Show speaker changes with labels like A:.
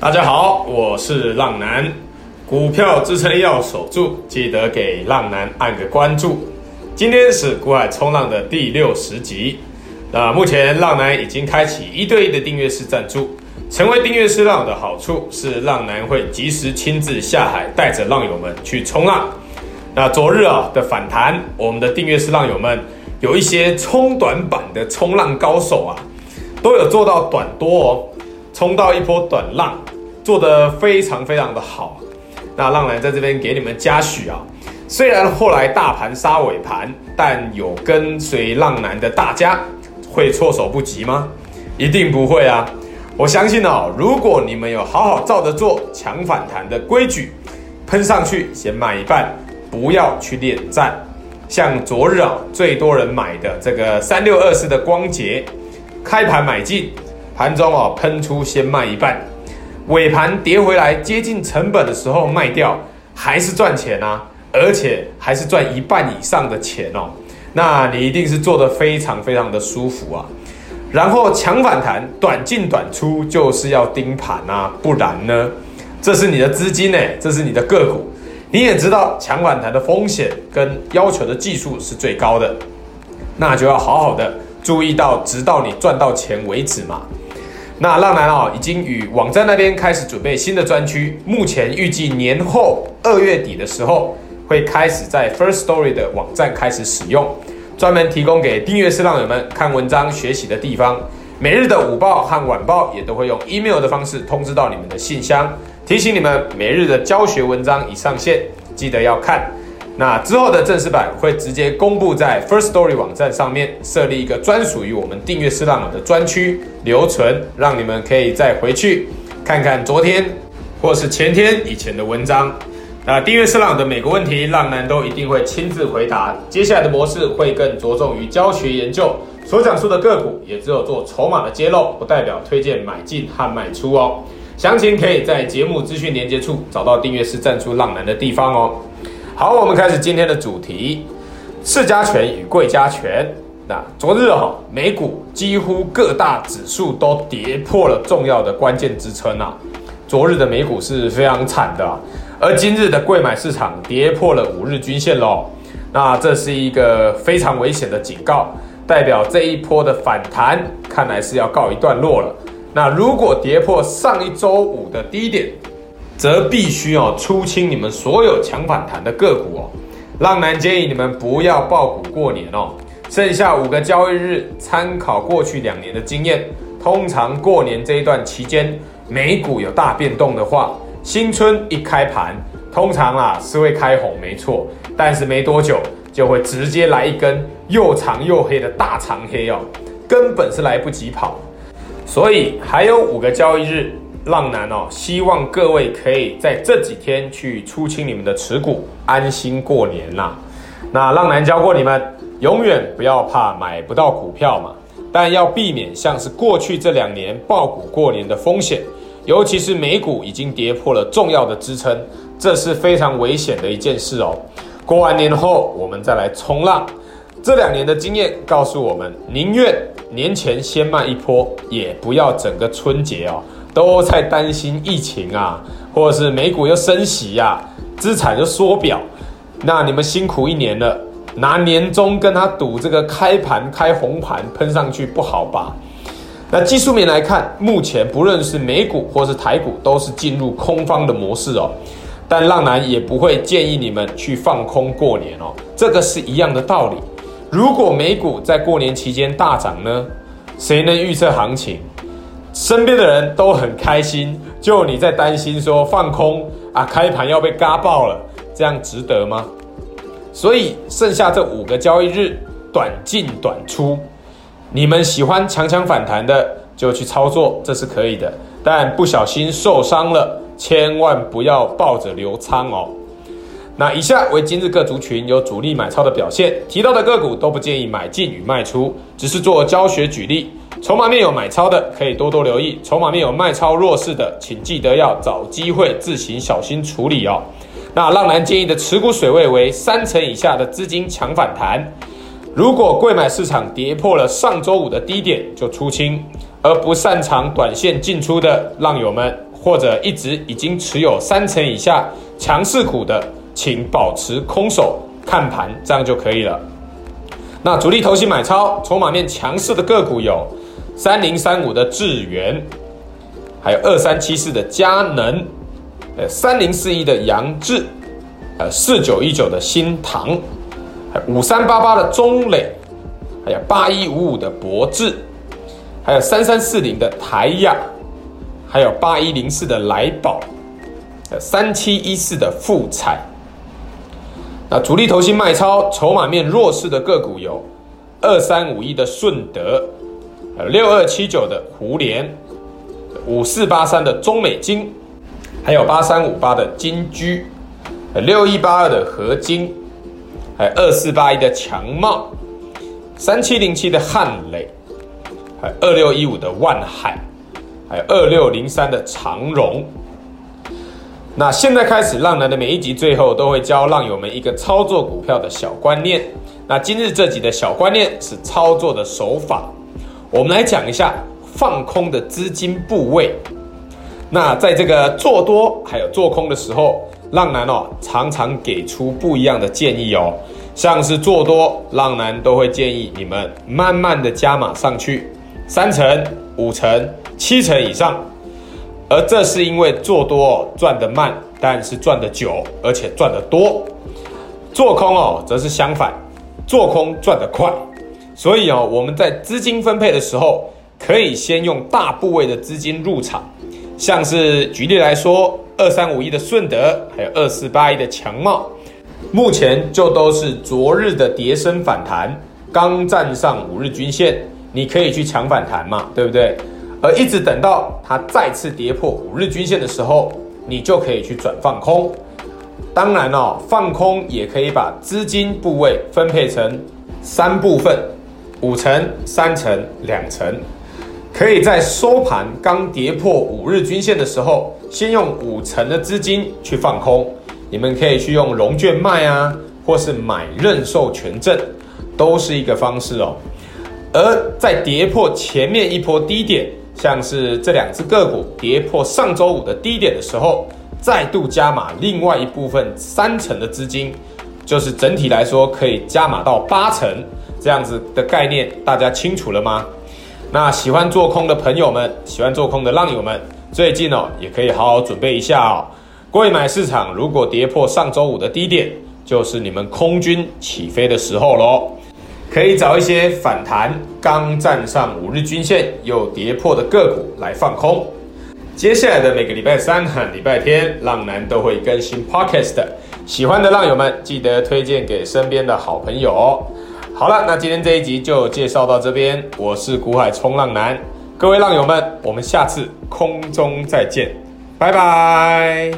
A: 大家好，我是浪男，股票支撑要守住，记得给浪男按个关注。今天是股海冲浪的第六十集，那目前浪男已经开启一对一的订阅式赞助。成为订阅式浪友的好处是，浪男会及时亲自下海，带着浪友们去冲浪。那昨日啊的反弹，我们的订阅式浪友们有一些冲短板的冲浪高手啊，都有做到短多哦，冲到一波短浪。做得非常非常的好，那浪男在这边给你们嘉许啊！虽然后来大盘杀尾盘，但有跟随浪男的大家会措手不及吗？一定不会啊！我相信哦，如果你们有好好照着做抢反弹的规矩，喷上去先卖一半，不要去恋战。像昨日啊，最多人买的这个三六二四的光頡，开盘买进，盘中啊喷出先卖一半。尾盘跌回来接近成本的时候卖掉，还是赚钱啊，而且还是赚一半以上的钱哦。那你一定是做得非常非常的舒服啊。然后抢反弹，短进短出，就是要盯盘啊，不然呢，这是你的资金呢，这是你的个股，你也知道抢反弹的风险跟要求的技术是最高的，那就要好好的注意到，直到你赚到钱为止嘛。那浪男哦，已经与网站那边开始准备新的专区，目前预计年后二月底的时候会开始在 First Story 的网站开始使用，专门提供给订阅式浪友们看文章学习的地方。每日的午报和晚报也都会用 email 的方式通知到你们的信箱，提醒你们每日的教学文章已上线，记得要看。那之后的正式版会直接公布在 First Story 网站上面，设立一个专属于我们订阅式浪友的专区留存，让你们可以再回去看看昨天或是前天以前的文章。那订阅式浪的每个问题，浪男都一定会亲自回答。接下来的模式会更着重于教学研究，所讲述的个股也只有做筹码的揭露，不代表推荐买进和卖出哦。详情可以在节目资讯连接处找到订阅式赞助浪男的地方哦。好，我们开始今天的主题：市加权与贵加权。那昨日哈，美股几乎各大指数都跌破了重要的关键支撑啊。昨日的美股是非常惨的，而今日的贵买市场跌破了五日均线喽。那这是一个非常危险的警告，代表这一波的反弹看来是要告一段落了。那如果跌破上一周五的低点，则必须哦出清你们所有抢反弹的个股哦，浪男建议你们不要爆股过年哦。剩下五个交易日，参考过去两年的经验，通常过年这一段期间，美股有大变动的话，新春一开盘，通常啊是会开红没错，但是没多久就会直接来一根又长又黑的大长黑哦，根本是来不及跑。所以还有五个交易日。浪男哦，希望各位可以在这几天去出清你们的持股，安心过年呐。那浪男教过你们，永远不要怕买不到股票嘛，但要避免像是过去这两年爆股过年的风险，尤其是美股已经跌破了重要的支撑，这是非常危险的一件事哦。过完年后，我们再来冲浪。这两年的经验告诉我们，宁愿年前先卖一波，也不要整个春节哦。都在担心疫情啊，或者是美股又升息呀、啊，资产就缩表，那你们辛苦一年了，拿年终跟他赌这个开盘开红盘喷上去不好吧？那技术面来看，目前不论是美股或是台股都是进入空方的模式哦，但浪男也不会建议你们去放空过年哦，这个是一样的道理。如果美股在过年期间大涨呢，谁能预测行情？身边的人都很开心，就你在担心说放空啊，开盘要被嘎爆了，这样值得吗？所以剩下这五个交易日，短进短出，你们喜欢强强反弹的就去操作，这是可以的。但不小心受伤了，千万不要抱着留仓哦。那以下为今日各族群有主力买超的表现，提到的个股都不建议买进与卖出，只是做教学举例。筹码面有买超的，可以多多留意；筹码面有卖超弱势的，请记得要找机会自行小心处理哦。那浪男建议的持股水位为三成以下的资金抢反弹，如果贵买市场跌破了上周五的低点就出清，而不擅长短线进出的浪友们，或者一直已经持有三成以下强势股的，请保持空手看盘，这样就可以了。那主力投信买超筹码面强势的个股有三零三五的智原，还有二三七四的佳能，呃三零四一的杨志，呃四九一九的新唐，还五三八八的中磊，还有八一五五的博智，还有三三四零的台亚，还有八一零四的来宝，呃三七一四的富彩。那主力投新卖超筹码面弱势的个股有二三五一的顺德，六二七九的胡连，五四八三的中美金，还有八三五八的金居，六一八二的合金，还有二四八一的强茂，三七零七的汉磊，还有二六一五的万海，还有二六零三的长荣。那现在开始，浪男的每一集最后都会教浪友们一个操作股票的小观念。那今日这集的小观念是操作的手法，我们来讲一下放空的资金部位。那在这个做多还有做空的时候，浪男哦常常给出不一样的建议哦。像是做多，浪男都会建议你们慢慢的加码上去，三成、五成、七成以上。而这是因为做多哦赚得慢，但是赚得久，而且赚得多；做空哦则是相反，做空赚得快。所以哦我们在资金分配的时候，可以先用大部位的资金入场，像是举例来说，二三五一的顺德，还有二四八一的强茂，目前就都是昨日的跌升反弹，刚站上五日均线，你可以去抢反弹嘛，对不对？而一直等到它再次跌破五日均线的时候，你就可以去转放空。当然哦，放空也可以把资金部位分配成三部分：五成、三成、两成。可以在收盘刚跌破五日均线的时候，先用五成的资金去放空。你们可以去用融券卖啊，或是买认售权证，都是一个方式哦。而在跌破前面一波低点。像是这两只个股跌破上周五的低点的时候，再度加码另外一部分三成的资金，就是整体来说可以加码到八成这样子的概念，大家清楚了吗？那喜欢做空的朋友们，喜欢做空的浪友们，最近哦也可以好好准备一下哦。柜买市场如果跌破上周五的低点，就是你们空军起飞的时候喽。可以找一些反弹刚站上五日均线又跌破的个股来放空。接下来的每个礼拜三和礼拜天，浪男都会更新 Podcast。喜欢的浪友们记得推荐给身边的好朋友哦。好了，那今天这一集就介绍到这边。我是股海冲浪男，各位浪友们，我们下次空中再见，拜拜。